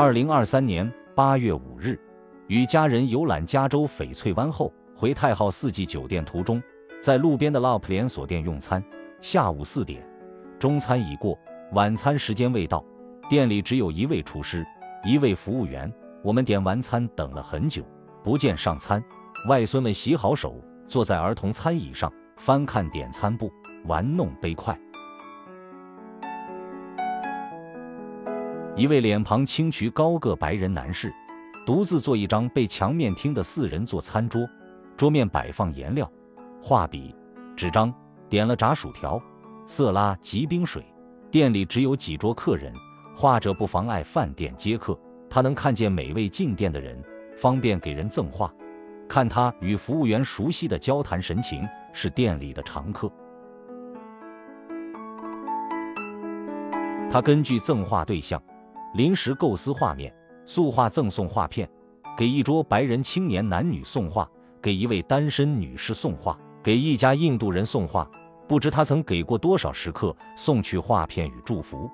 二零二三年八月五日，与家人游览加州翡翠湾后，回太浩四季酒店途中，在路边的 LOP 连锁店用餐。下午四点，中餐已过，晚餐时间未到，店里只有一位厨师，一位服务员。我们点完餐，等了很久，不见上餐。外孙们洗好手，坐在儿童餐椅上，翻看点餐簿，玩弄杯筷。一位脸庞清癯、高个白人男士，独自坐一张被墙面厅的四人座餐桌，桌面摆放颜料、画笔、纸张，点了炸薯条、色拉及冰水。店里只有几桌客人，画者不妨碍饭店接客。他能看见每位进店的人，方便给人赠画。看他与服务员熟悉的交谈神情，是店里的常客。他根据赠画对象，临时构思画面，速画赠送画片，给一桌白人青年男女送画，给一位单身女士送画，给一家印度人送画。不知他曾给过多少食客送去画片与祝福。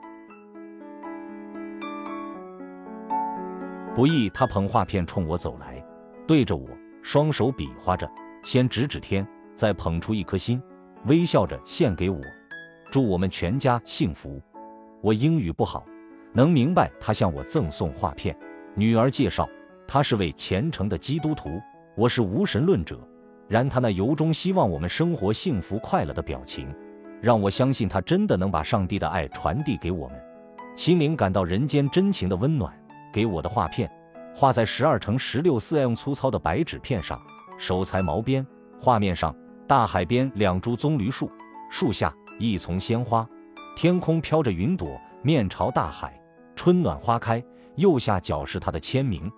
不易，他捧画片冲我走来，对着我双手比划着，先指指天，再捧出一颗心，微笑着献给我，祝我们全家幸福。我英语不好，能明白他向我赠送画片。女儿介绍，他是位虔诚的基督徒，我是无神论者。然他那由衷希望我们生活幸福快乐的表情，让我相信他真的能把上帝的爱传递给我们，心灵感到人间真情的温暖。给我的画片，画在十二乘十六四 mm 粗糙的白纸片上，手裁毛边。画面上，大海边两株棕榈树，树下一丛鲜花，天空飘着云朵，面朝大海，春暖花开。右下角是他的签名。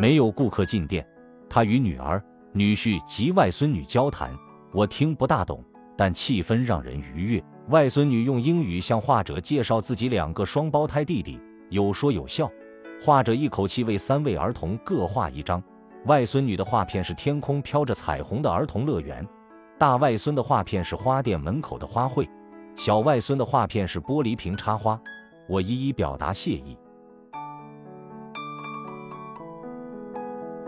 没有顾客进店，他与女儿、女婿及外孙女交谈，我听不大懂，但气氛让人愉悦。外孙女用英语向画者介绍自己两个双胞胎弟弟，有说有笑。画者一口气为三位儿童各画一张。外孙女的画片是天空飘着彩虹的儿童乐园，大外孙的画片是花店门口的花卉，小外孙的画片是玻璃瓶插花。我一一表达谢意。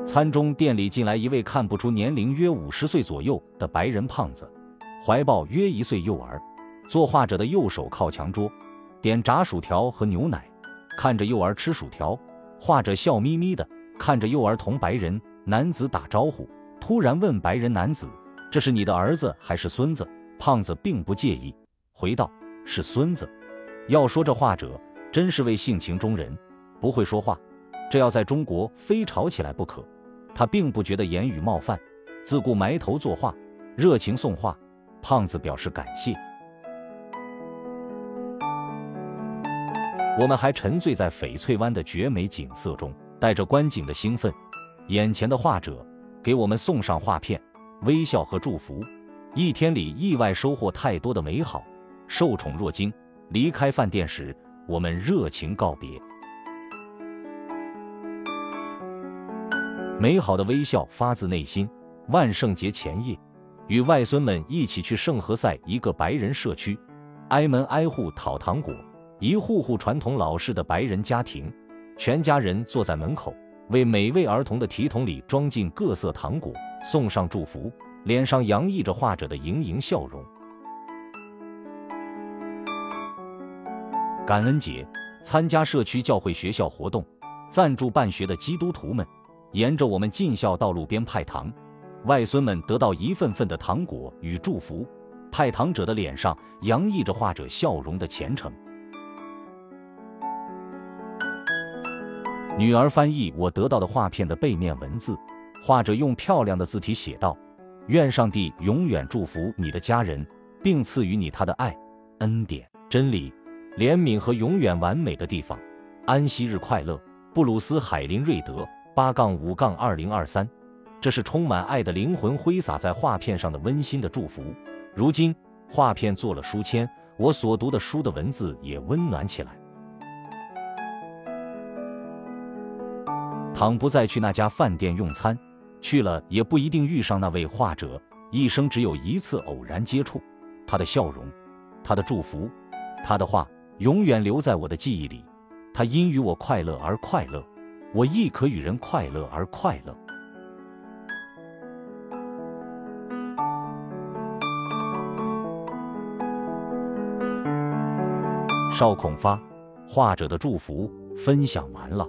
餐中，店里进来一位看不出年龄，约五十岁左右的白人胖子，怀抱约一岁幼儿。作画者的右手靠墙桌，点炸薯条和牛奶，看着幼儿吃薯条，画者笑眯眯的看着幼儿同白人男子打招呼，突然问白人男子：“这是你的儿子还是孙子？”胖子并不介意，回道：“是孙子。”要说这画者真是位性情中人，不会说话，这要在中国非吵起来不可。他并不觉得言语冒犯，自顾埋头作画，热情送画。胖子表示感谢。我们还沉醉在翡翠湾的绝美景色中，带着观景的兴奋。眼前的画者给我们送上画片，微笑和祝福。一天里意外收获太多的美好，受宠若惊。离开饭店时，我们热情告别。美好的微笑发自内心。万圣节前夜，与外孙们一起去圣何塞一个白人社区，挨门挨户讨糖果。一户户传统老式的白人家庭，全家人坐在门口，为每位儿童的提桶里装进各色糖果，送上祝福，脸上洋溢着画者的盈盈笑容。感恩节，参加社区教会学校活动，赞助办学的基督徒们，沿着我们进校道路边派糖，外孙们得到一份份的糖果与祝福，派糖者的脸上洋溢着画者笑容的虔诚。女儿翻译我得到的画片的背面文字，画者用漂亮的字体写道：“愿上帝永远祝福你的家人，并赐予你他的爱、恩典、真理、怜悯和永远完美的地方。安息日快乐，布鲁斯·海林瑞德，八杠五杠二零二三。”这是充满爱的灵魂挥洒在画片上的温馨的祝福。如今，画片做了书签，我所读的书的文字也温暖起来。倘不再去那家饭店用餐，去了也不一定遇上那位画者。一生只有一次偶然接触，他的笑容，他的祝福，他的话，永远留在我的记忆里。他因与我快乐而快乐，我亦可与人快乐而快乐。邵孔发，画者的祝福分享完了。